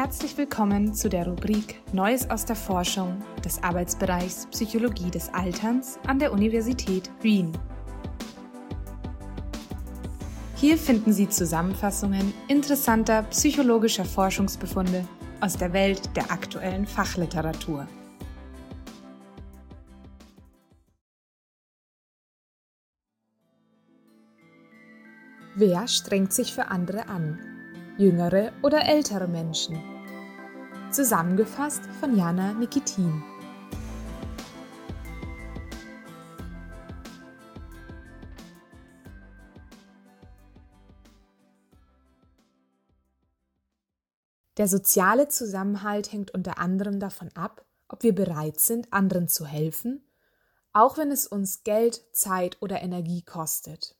Herzlich willkommen zu der Rubrik Neues aus der Forschung des Arbeitsbereichs Psychologie des Alterns an der Universität Wien. Hier finden Sie Zusammenfassungen interessanter psychologischer Forschungsbefunde aus der Welt der aktuellen Fachliteratur. Wer strengt sich für andere an? Jüngere oder ältere Menschen. Zusammengefasst von Jana Nikitin. Der soziale Zusammenhalt hängt unter anderem davon ab, ob wir bereit sind, anderen zu helfen, auch wenn es uns Geld, Zeit oder Energie kostet.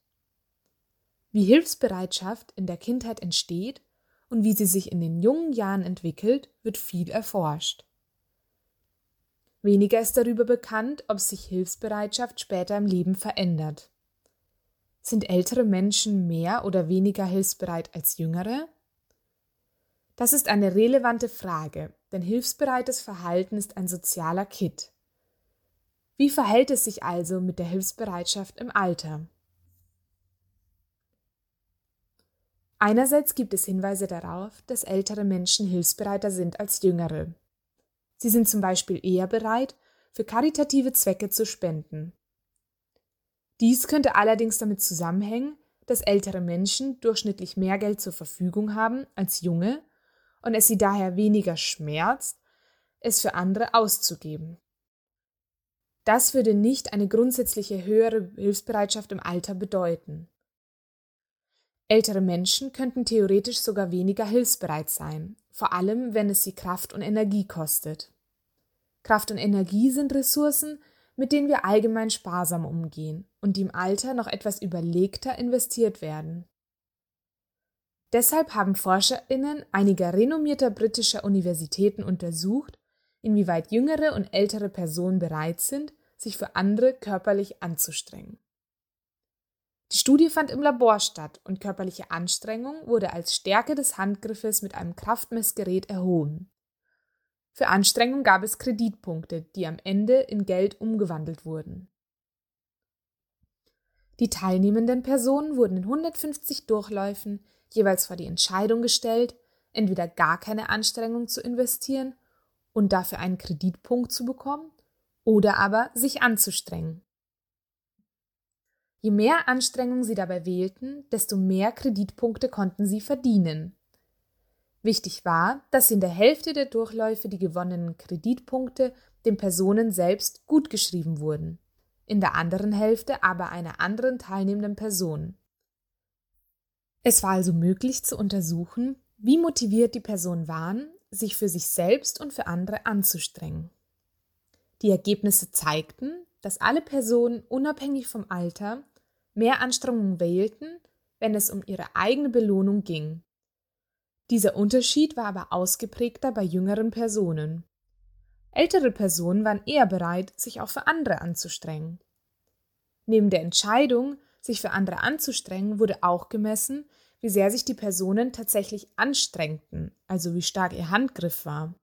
Wie Hilfsbereitschaft in der Kindheit entsteht und wie sie sich in den jungen Jahren entwickelt, wird viel erforscht. Weniger ist darüber bekannt, ob sich Hilfsbereitschaft später im Leben verändert. Sind ältere Menschen mehr oder weniger hilfsbereit als jüngere? Das ist eine relevante Frage, denn hilfsbereites Verhalten ist ein sozialer Kit. Wie verhält es sich also mit der Hilfsbereitschaft im Alter? Einerseits gibt es Hinweise darauf, dass ältere Menschen hilfsbereiter sind als jüngere. Sie sind zum Beispiel eher bereit, für karitative Zwecke zu spenden. Dies könnte allerdings damit zusammenhängen, dass ältere Menschen durchschnittlich mehr Geld zur Verfügung haben als junge und es sie daher weniger schmerzt, es für andere auszugeben. Das würde nicht eine grundsätzliche höhere Hilfsbereitschaft im Alter bedeuten. Ältere Menschen könnten theoretisch sogar weniger hilfsbereit sein, vor allem wenn es sie Kraft und Energie kostet. Kraft und Energie sind Ressourcen, mit denen wir allgemein sparsam umgehen und die im Alter noch etwas überlegter investiert werden. Deshalb haben Forscherinnen einiger renommierter britischer Universitäten untersucht, inwieweit jüngere und ältere Personen bereit sind, sich für andere körperlich anzustrengen. Die Studie fand im Labor statt und körperliche Anstrengung wurde als Stärke des Handgriffes mit einem Kraftmessgerät erhoben. Für Anstrengung gab es Kreditpunkte, die am Ende in Geld umgewandelt wurden. Die teilnehmenden Personen wurden in 150 Durchläufen jeweils vor die Entscheidung gestellt, entweder gar keine Anstrengung zu investieren und dafür einen Kreditpunkt zu bekommen oder aber sich anzustrengen. Je mehr Anstrengung sie dabei wählten, desto mehr Kreditpunkte konnten sie verdienen. Wichtig war, dass in der Hälfte der Durchläufe die gewonnenen Kreditpunkte den Personen selbst gutgeschrieben wurden, in der anderen Hälfte aber einer anderen teilnehmenden Person. Es war also möglich zu untersuchen, wie motiviert die Personen waren, sich für sich selbst und für andere anzustrengen. Die Ergebnisse zeigten, dass alle Personen unabhängig vom Alter mehr Anstrengung wählten, wenn es um ihre eigene Belohnung ging. Dieser Unterschied war aber ausgeprägter bei jüngeren Personen. Ältere Personen waren eher bereit, sich auch für andere anzustrengen. Neben der Entscheidung, sich für andere anzustrengen, wurde auch gemessen, wie sehr sich die Personen tatsächlich anstrengten, also wie stark ihr Handgriff war.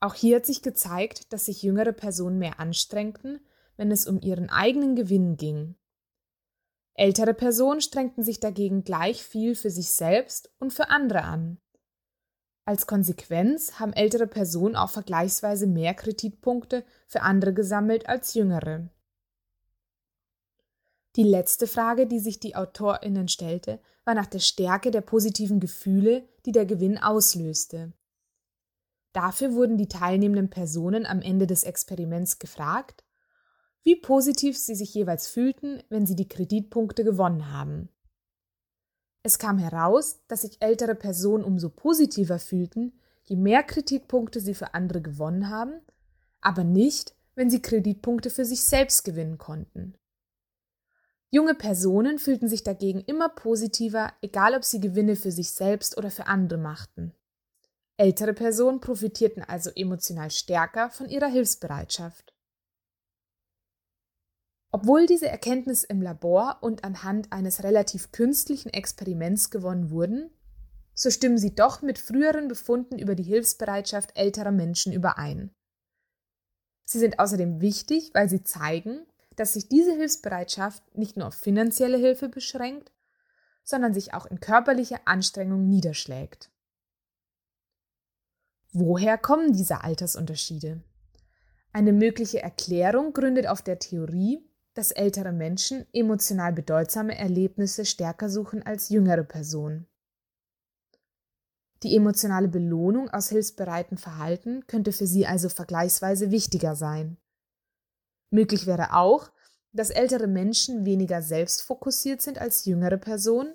Auch hier hat sich gezeigt, dass sich jüngere Personen mehr anstrengten, wenn es um ihren eigenen Gewinn ging. Ältere Personen strengten sich dagegen gleich viel für sich selbst und für andere an. Als Konsequenz haben ältere Personen auch vergleichsweise mehr Kreditpunkte für andere gesammelt als jüngere. Die letzte Frage, die sich die Autorinnen stellte, war nach der Stärke der positiven Gefühle, die der Gewinn auslöste. Dafür wurden die teilnehmenden Personen am Ende des Experiments gefragt, positiv sie sich jeweils fühlten, wenn sie die Kreditpunkte gewonnen haben. Es kam heraus, dass sich ältere Personen umso positiver fühlten, je mehr Kreditpunkte sie für andere gewonnen haben, aber nicht, wenn sie Kreditpunkte für sich selbst gewinnen konnten. Junge Personen fühlten sich dagegen immer positiver, egal ob sie Gewinne für sich selbst oder für andere machten. Ältere Personen profitierten also emotional stärker von ihrer Hilfsbereitschaft. Obwohl diese Erkenntnis im Labor und anhand eines relativ künstlichen Experiments gewonnen wurden, so stimmen sie doch mit früheren Befunden über die Hilfsbereitschaft älterer Menschen überein. Sie sind außerdem wichtig, weil sie zeigen, dass sich diese Hilfsbereitschaft nicht nur auf finanzielle Hilfe beschränkt, sondern sich auch in körperliche Anstrengung niederschlägt. Woher kommen diese Altersunterschiede? Eine mögliche Erklärung gründet auf der Theorie, dass ältere Menschen emotional bedeutsame Erlebnisse stärker suchen als jüngere Personen. Die emotionale Belohnung aus hilfsbereiten Verhalten könnte für sie also vergleichsweise wichtiger sein. Möglich wäre auch, dass ältere Menschen weniger selbstfokussiert sind als jüngere Personen,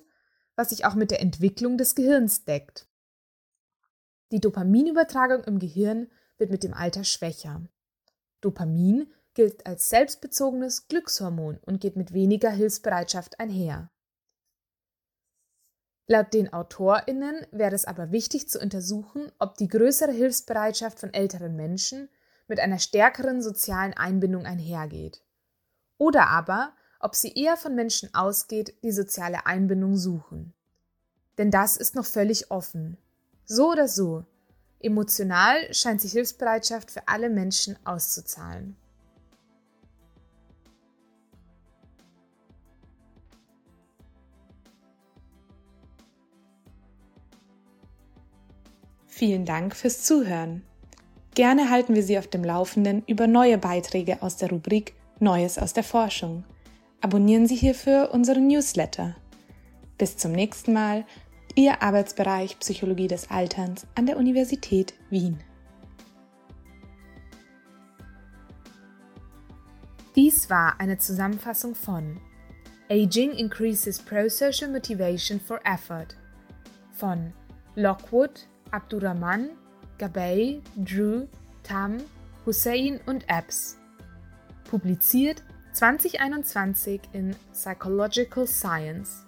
was sich auch mit der Entwicklung des Gehirns deckt. Die Dopaminübertragung im Gehirn wird mit dem Alter schwächer. Dopamin gilt als selbstbezogenes Glückshormon und geht mit weniger Hilfsbereitschaft einher. Laut den AutorInnen wäre es aber wichtig zu untersuchen, ob die größere Hilfsbereitschaft von älteren Menschen mit einer stärkeren sozialen Einbindung einhergeht. Oder aber, ob sie eher von Menschen ausgeht, die soziale Einbindung suchen. Denn das ist noch völlig offen. So oder so, emotional scheint sich Hilfsbereitschaft für alle Menschen auszuzahlen. Vielen Dank fürs Zuhören. Gerne halten wir Sie auf dem Laufenden über neue Beiträge aus der Rubrik Neues aus der Forschung. Abonnieren Sie hierfür unseren Newsletter. Bis zum nächsten Mal, Ihr Arbeitsbereich Psychologie des Alterns an der Universität Wien. Dies war eine Zusammenfassung von Aging Increases Pro-Social Motivation for Effort von Lockwood, Abdurrahman, Gabay, Drew, Tam, Hussein und Epps. Publiziert 2021 in Psychological Science.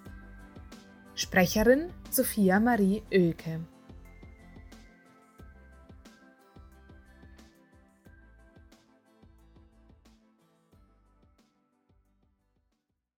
Sprecherin Sophia Marie Oelke.